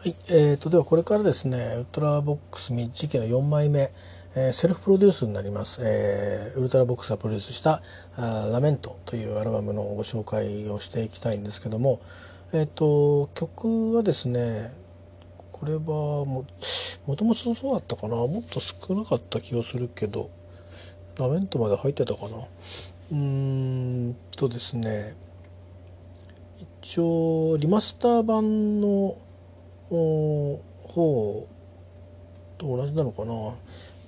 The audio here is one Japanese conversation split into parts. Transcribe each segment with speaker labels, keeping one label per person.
Speaker 1: はい、えーと、ではこれからですねウルトラボックスミッチ期の4枚目、えー、セルフプロデュースになります、えー、ウルトラボックスがプロデュースしたあ「ラメント」というアルバムのご紹介をしていきたいんですけども、えーと、曲はですねこれはももともとそうだったかな？もっと少なかった気がするけどラメントまで入ってたかな？うんとですね一応リマスター版の方と同じなのかな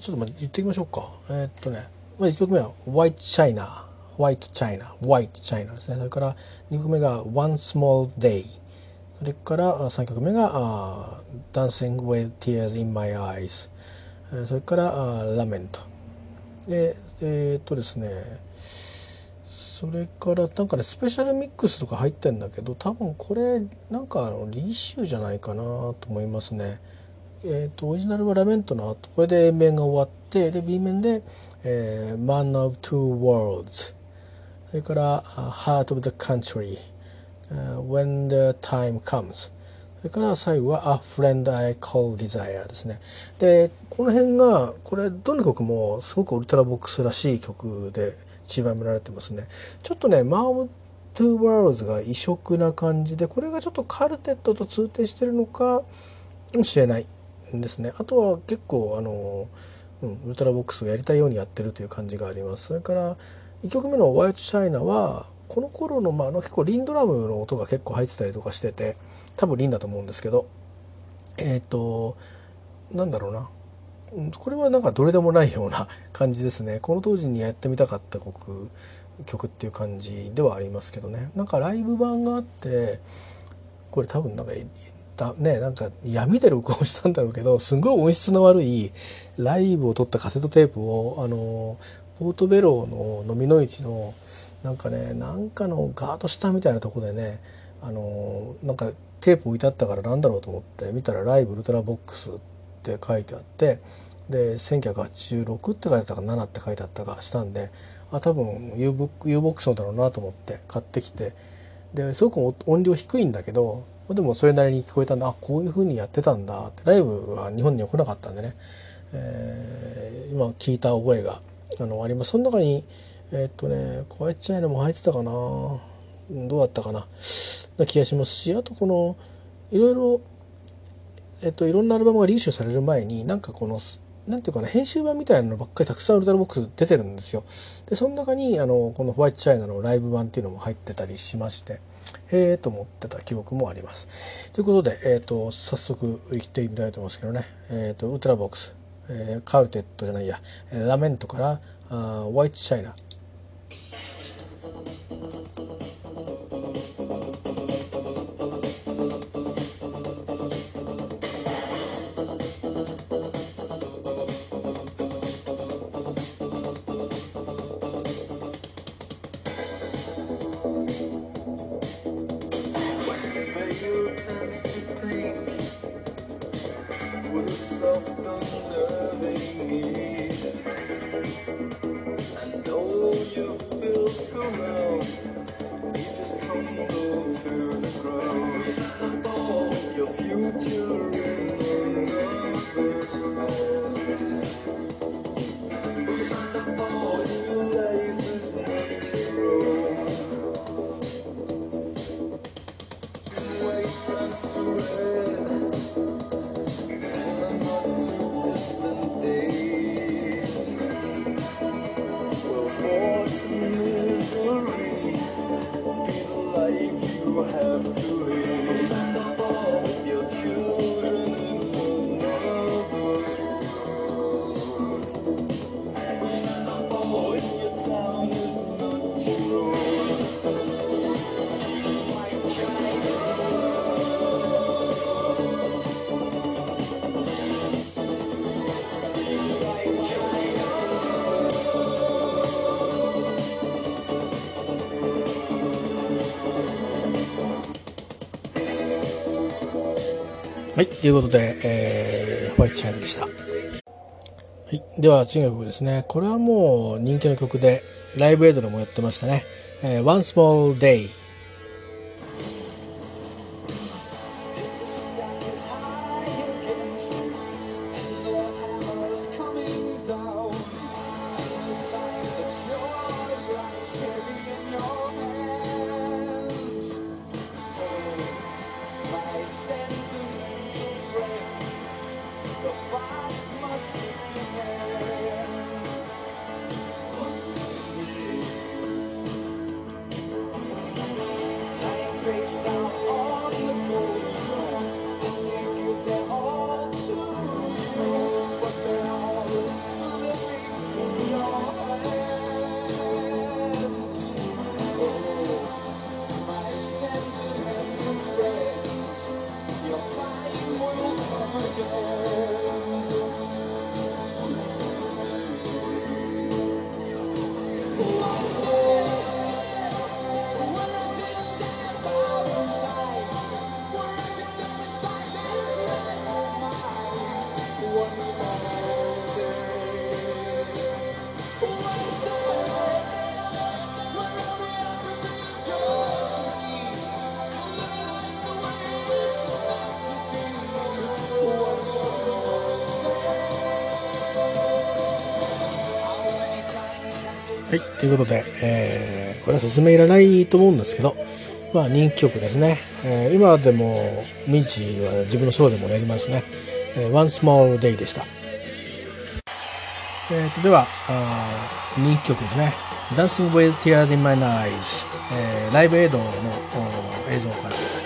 Speaker 1: ちょっと言ってみましょうかえー、っとね、まあ、1曲目は「White China」ホワイトチャイナ、ホワイトチャイナですね。それから2曲目が One Small Day。それから3曲目が Dancing with Tears in My Eyes。それから Lament。で、えー、っとですね、それからなんかねスペシャルミックスとか入ってんだけど多分これなんかあのリーシューじゃないかなと思いますね。えーと、オリジナルはラメントの後これで A 面が終わってで B 面で、えー「Man of Two Worlds」それから「Heart of the Country」「When the Time Comes」それから最後は「A Friend I Call Desire」ですね。でこの辺がこれどの曲もすごくウルトラボックスらしい曲で散りばめられてますね。ちょっとね、 Man of Two Worlds が異色な感じで、これがちょっとカルテットと通底してるのかもしれないんですね。あとは結構、あの、うん、ウルトラボックスがやりたいようにやってるという感じがあります。それから、1曲目の「White China は」この頃の、まあ、の結構リンドラムの音が結構入ってたりとかしてて多分リンだと思うんですけどえっ、ー、となんだろうなこれはなんかどれでもないような感じですね。この当時にやってみたかった曲曲っていう感じではありますけどね。なんかライブ版があってこれ多分なんかだねなんか闇で録音したんだろうけどすごい音質の悪いライブを撮ったカセットテープをあのポートベローの飲みの市のなんかねなんかのガード下みたいなとこでねあのなんかテープ置いてあったからなんだろうと思って見たら「ライブウルトラボックス」ってって書いてあってで1986って書いてあったか7って書いてあったかしたんであ多分 U ボックスのだろうなと思って買ってきてですごく音量低いんだけどでもそれなりに聞こえたんであこういうふうにやってたんだってライブは日本には来なかったんでね、えー、今聞いた覚えがあのあります。その中にえー、っとね「こうやっちゃいのも入ってたかなどうだったかなな気がしますしあとこのいろいろえっといろんなアルバムがリリースされる前になんかこのなんていうかな編集版みたいなのばっかりたくさんウルトラボックス出てるんですよ。でその中にあのこのホワイトチャイナのライブ版っていうのも入ってたりしましてへえと思ってた記憶もあります。ということで、えーと、早速いってみたいと思いますけどね、えーと、ウルトラボックス、えー、カルテットじゃないやラメントからあホワイトチャイナいうことで、えー、ホワイトチャイムでした。はい、では次の曲ですね。これはもう人気の曲で、ライブエイドでもやってましたね。えー、One Small Day。い、ということで、えー、これは説明いらないと思うんですけど、まあ人気曲ですね。えー、今でもミンチは自分のソロでもやりますね。えー、One Small Day でした。えーと、では人気曲ですね。Dancing with Tears in My Eyes、えー、ライブエイドの映像から。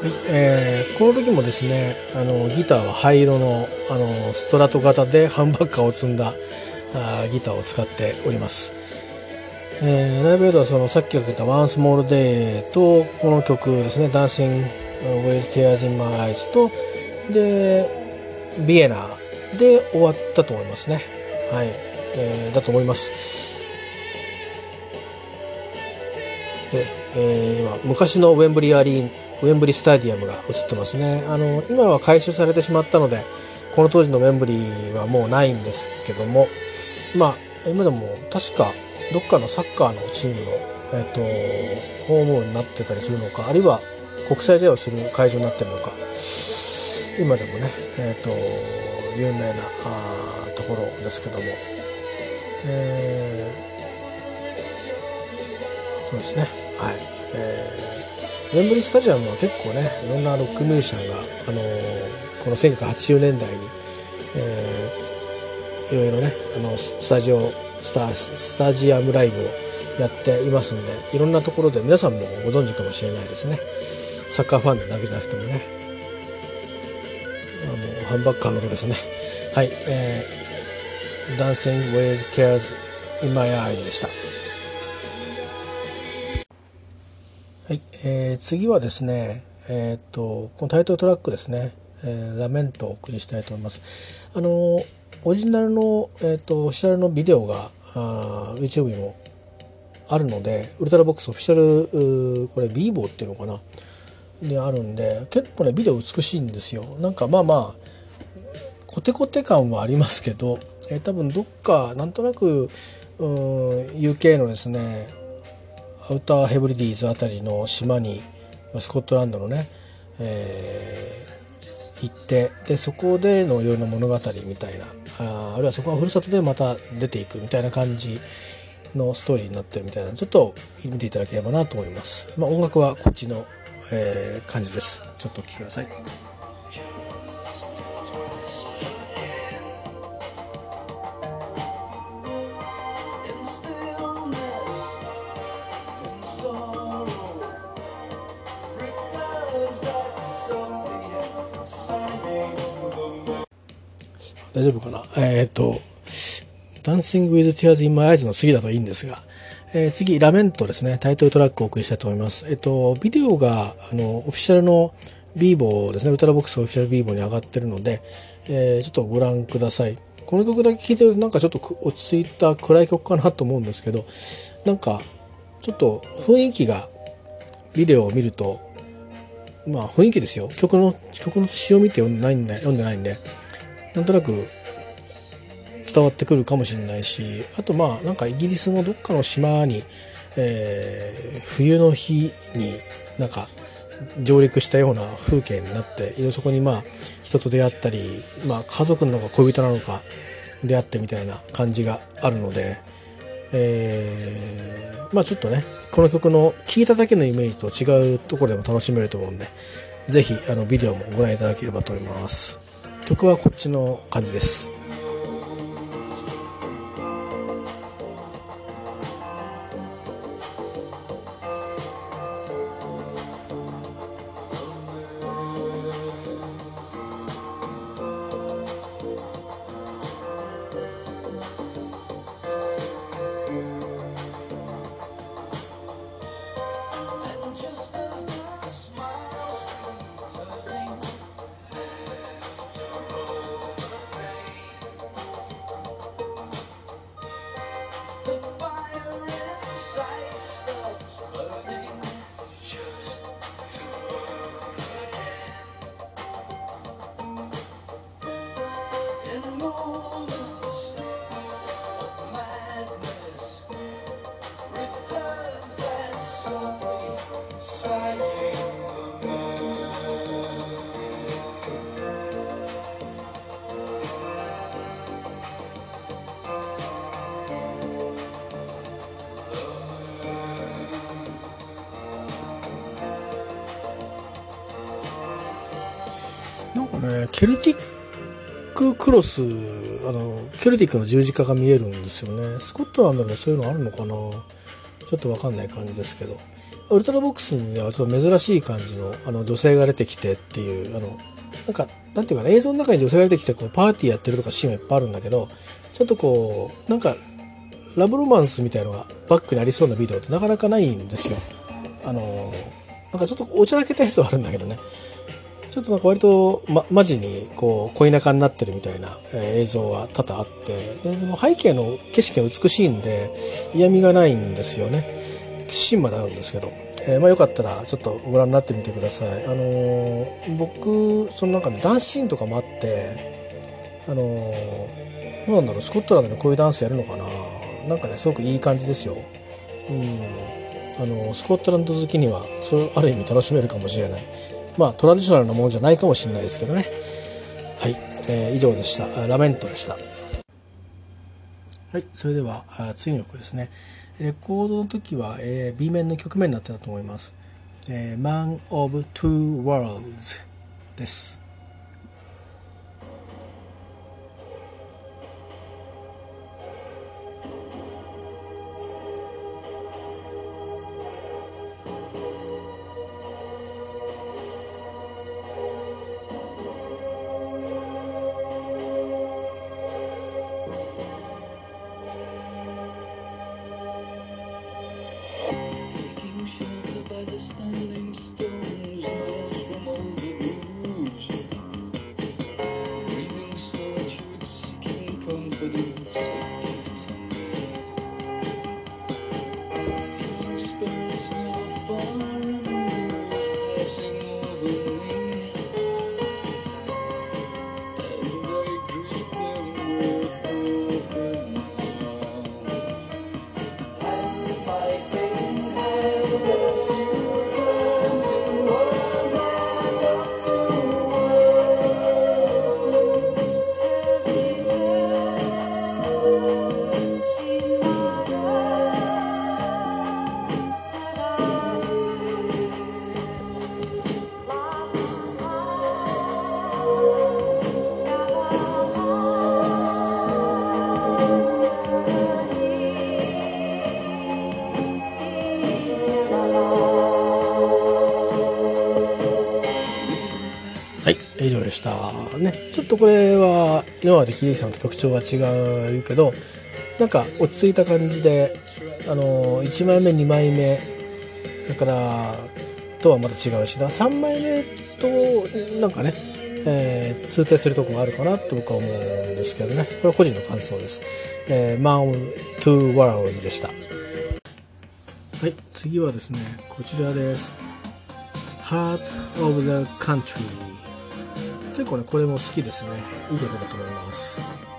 Speaker 1: はいえー、この時もですねあのギターは灰色のあのストラト型でハンバッカーを積んだあギターを使っております、えー、ライブエイドはそのさっきかけた「One Small Day」とこの曲ですね「Dancing with Tears in My Eyes と」でビエナで終わったと思いますね。はい、えー、だと思います。で、えー、今昔のウェンブリーアリーウェンブリースタディアムが映ってますね。あの今は改修されてしまったのでこの当時のウェンブリーはもうないんですけどもまあ今でも確かどっかのサッカーのチームの、えっと、ホームになってたりするのかあるいは国際試合をする会場になってるのか今でもね、えっと、有名なあところですけども、えー、そうですね。はい、えーウェンブリースタジアムは結構ねいろんなロックミュージシャンが、あのー、この1980年代に、えー、いろいろねあのスタジオスタスタジアムライブをやっていますんでいろんなところで皆さんもご存知かもしれないですね。サッカーファンだけじゃなくてもね。あのハンバッカーの音ですね。はい、えー、Dancing with Tears in My Eyes でした。えー、次はですね、えー、っとこのタイトルトラックですね「えー、ラメント」をお送りしたいと思います。あのオリジナルの、えー、っとオフィシャルのビデオがあ YouTube にもあるのでウルトラボックスオフィシャルこれ b ボーっていうのかな？であるんで結構ねビデオ美しいんですよなんかまあまあコテコテ感はありますけど、えー、多分どっかなんとなくうん UK のですねウターヘブリディーズあたりの島にスコットランドのね、えー、行ってでそこでのいろいろな物語みたいなああるいはそこはふるさとでまた出ていくみたいな感じのストーリーになってるみたいなちょっと見ていただければなと思います。まあ、音楽はこっちの、えー、感じです。ちょっとお聴きください。大丈夫かな？えー、っと、Dancing with Tears in My Eyes の次だといいんですが、えー、次、ラメントですね、タイトルトラックをお送りしたいと思います。えっと、ビデオが、あの、オフィシャルのビーボーですね、ウルトラボックスオフィシャルビーボーに上がってるので、えー、ちょっとご覧ください。この曲だけ聴いてるとなんかちょっと落ち着いた暗い曲かなと思うんですけど、なんか、ちょっと雰囲気が、ビデオを見ると、まあ雰囲気ですよ。曲の、曲の詩を見て読んでないんで、読んでないんで、なんとなく伝わってくるかもしれないしあとまあなんかイギリスのどっかの島に、えー、冬の日になんか上陸したような風景になってそこにまあ人と出会ったり、まあ、家族なのか恋人なのか出会ってみたいな感じがあるので、えー、まあちょっとねこの曲の聴いただけのイメージと違うところでも楽しめると思うんで是非ビデオもご覧いただければと思います。曲はこっちの感じです。ケルティッククロスあのケルティックの十字架が見えるんですよね。スコットランドでもそういうのあるのかな？ちょっと分かんない感じですけど。ウルトラボックスにはちょっと珍しい感じのあの女性が出てきてっていうあのなんかなんていうかな？映像の中に女性が出てきてこうパーティーやってるとかシーンもいっぱいあるんだけどちょっとこうなんかラブロマンスみたいのがバックにありそうなビデオってなかなかないんですよ。あのなんかちょっとおちゃらけたやつはあるんだけどね。ちょっとなんか割と、ま、マジにこう恋仲になってるみたいな、えー、映像が多々あってでその背景の景色が美しいんで嫌味がないんですよね。シーンまであるんですけど、えー、まあ、よかったらちょっとご覧になってみてください。あのー、僕その中でダンスシーンとかもあってあの、どうなんだろうスコットランドでこういうダンスやるのかな。なんかねすごくいい感じですよ。うん。あのスコットランド好きにはそれある意味楽しめるかもしれない。まあトラディショナルなものじゃないかもしれないですけどね。はい、えー、以上でした。ラメントでした。はい。それでは次の曲ですね。レコードの時は、えー、B 面の曲面になってたと思います、えー、Man of Two Worlds です。した。ねちょっとこれは今まで秀樹さんと曲調は違うけどなんか落ち着いた感じであの1枚目2枚目だからとはまた違うしだ3枚目となんかね、えー、通底するとこがあるかなと僕は思うんですけどね。これは個人の感想です。えー、Man Two Worlds でした。はい次はですねこちらです。Heart of the Country 結構ねこれも好きですね。いい曲だと思います。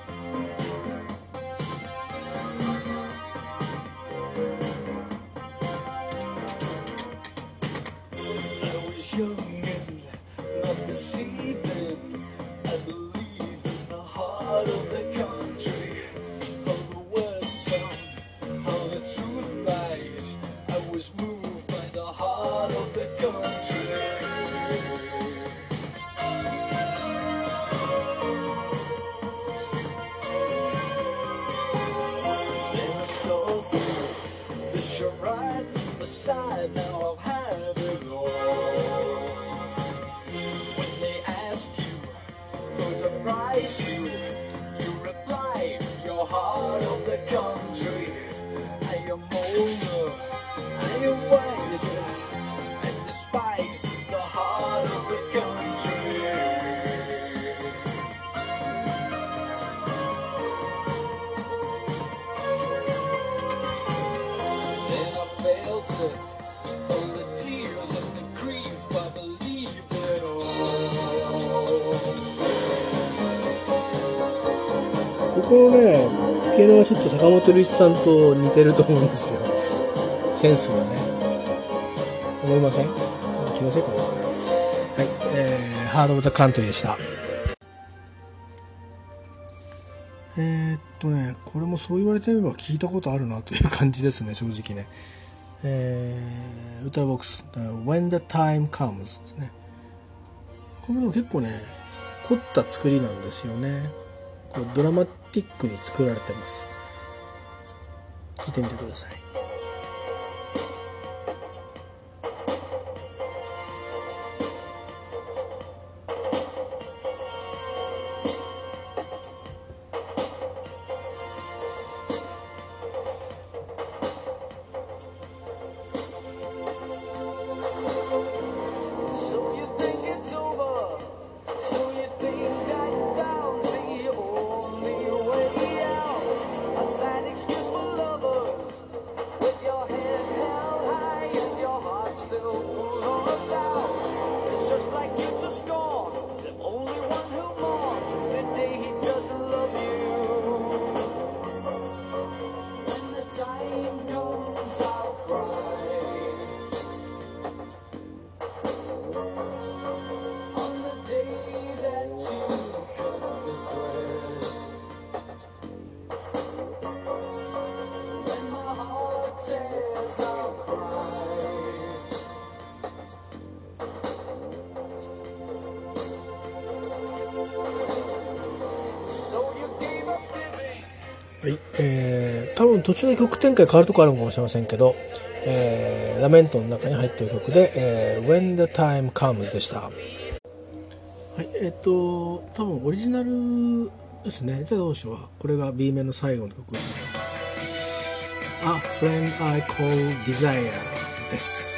Speaker 2: through This shall right beside now I've had it all When they ask you for the price you You reply, your heart of the country. I am older, I am wiser
Speaker 1: ここのねピアノがちょっと坂本龍一さんと似てると思うんですよ。センスがね。思いません？気のせいかなはい。えー、ハード・オブ・ザ・カントリーでした。えー、っとねこれもそう言われてみれば聞いたことあるなという感じですね正直ね。えー、歌ボックス「When the Time Comes」ですね。これも結構ね凝った作りなんですよね。こうドラマティックに作られてます。聞いてみてください。はい、えー、多分途中で曲展開変わるとこあるかもしれませんけど、えー、ラメントの中に入ってる曲で、えー、When the Time Comes でした。はい、えっ、と、多分オリジナルですね。じゃあどうしよう。これが B 面の最後の曲。A Friend I Call Desire です。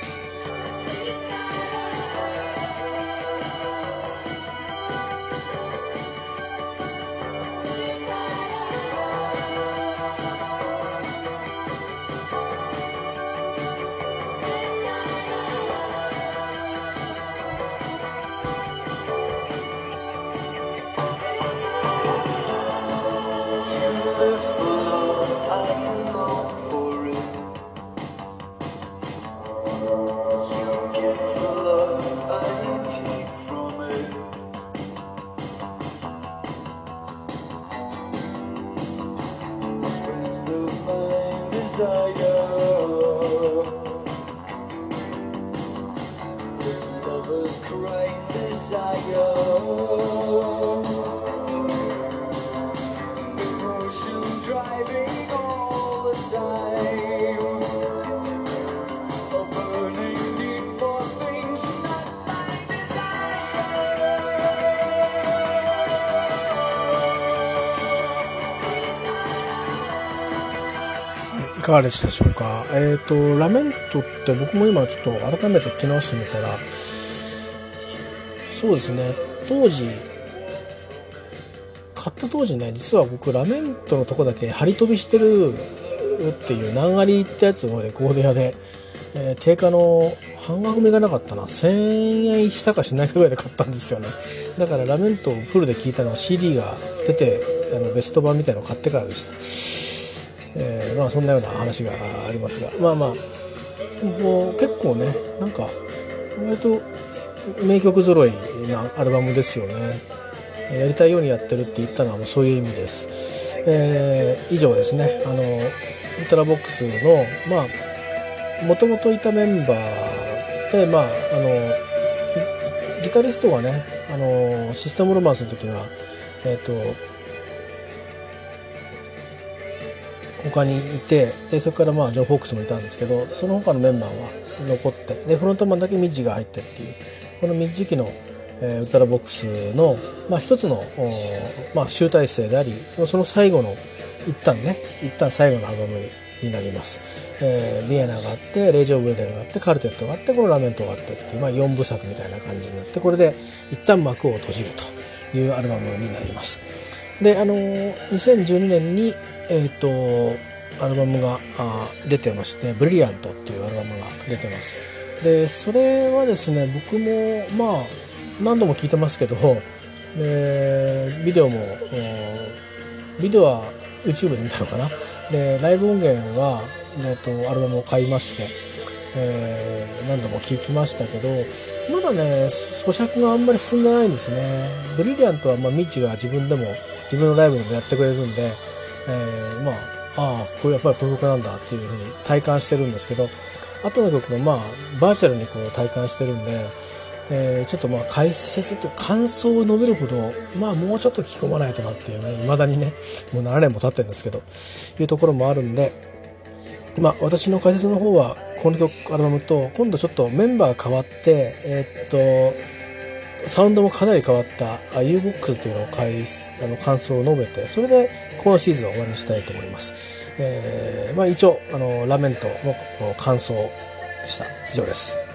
Speaker 1: かがでしたでしょうか？えっ、と、ラメントって僕も今ちょっと改めて聞き直してみたら、そうですね、当時、買った当時ね、実は僕ラメントのとこだけ張り飛びしてるっていう難ありってやつをレコード屋で、えー定価の半額目がなかったな。1000円したかしないかぐらいで買ったんですよね。だからラメントをフルで聴いたのは CD が出てあのベスト版みたいのを買ってからでした。えーまあそんなような話がありますが。まあまあ。もう結構ねなんか割と名曲揃いなアルバムですよね。やりたいようにやってるって言ったのはもうそういう意味です、えー以上ですね。あのウルトラボックスのまあもともといたメンバーでまああのギギタリストがねあのシステムロマンスの時はえっ、と他にいてでそれからまあジョン・フォックスもいたんですけどその他のメンバーは残ってでフロントマンだけミッジが入ってっていうこのミッジ期の、えーウルトラボックスの、まあ、一つの、おまあ、集大成でありそのその最後の一旦ね一旦最後のアルバムにになります、えービエナがあってレイジ・オブ・ウェデンがあってカルテットがあってこのラメントがあってっていう、まあ、4部作みたいな感じになってこれで一旦幕を閉じるというアルバムになります。であの2012年にえっ、とアルバムが出てまして「ブリリアント」っていうアルバムが出てます。でそれはですね僕もまあ何度も聞いてますけどでビデオもビデオは YouTube で見たのかな。でライブ音源は、えっとアルバムを買いまして、えー何度も聴きましたけどまだね咀嚼があんまり進んでないんですね。ブリリアントは、まあ、ミッチが自分でも自分のライブでもやってくれるんで、えーまあああこれやっぱりこの曲なんだっていうふうに体感してるんですけど後の曲もまあバーチャルにこう体感してるんで、えーちょっとまあ解説と感想を述べるほどまあもうちょっと聞き込まないとなっていうね未だにねもう7年も経ってるんですけどいうところもあるんでまあ私の解説の方はこの曲アルバムと今度ちょっとメンバー変わってえーっとサウンドもかなり変わったあ U-BOX というのを返すあの感想を述べてそれでこのシーズンを終わりにしたいと思います、えーまあ一応あのラメントの感想でした以上です。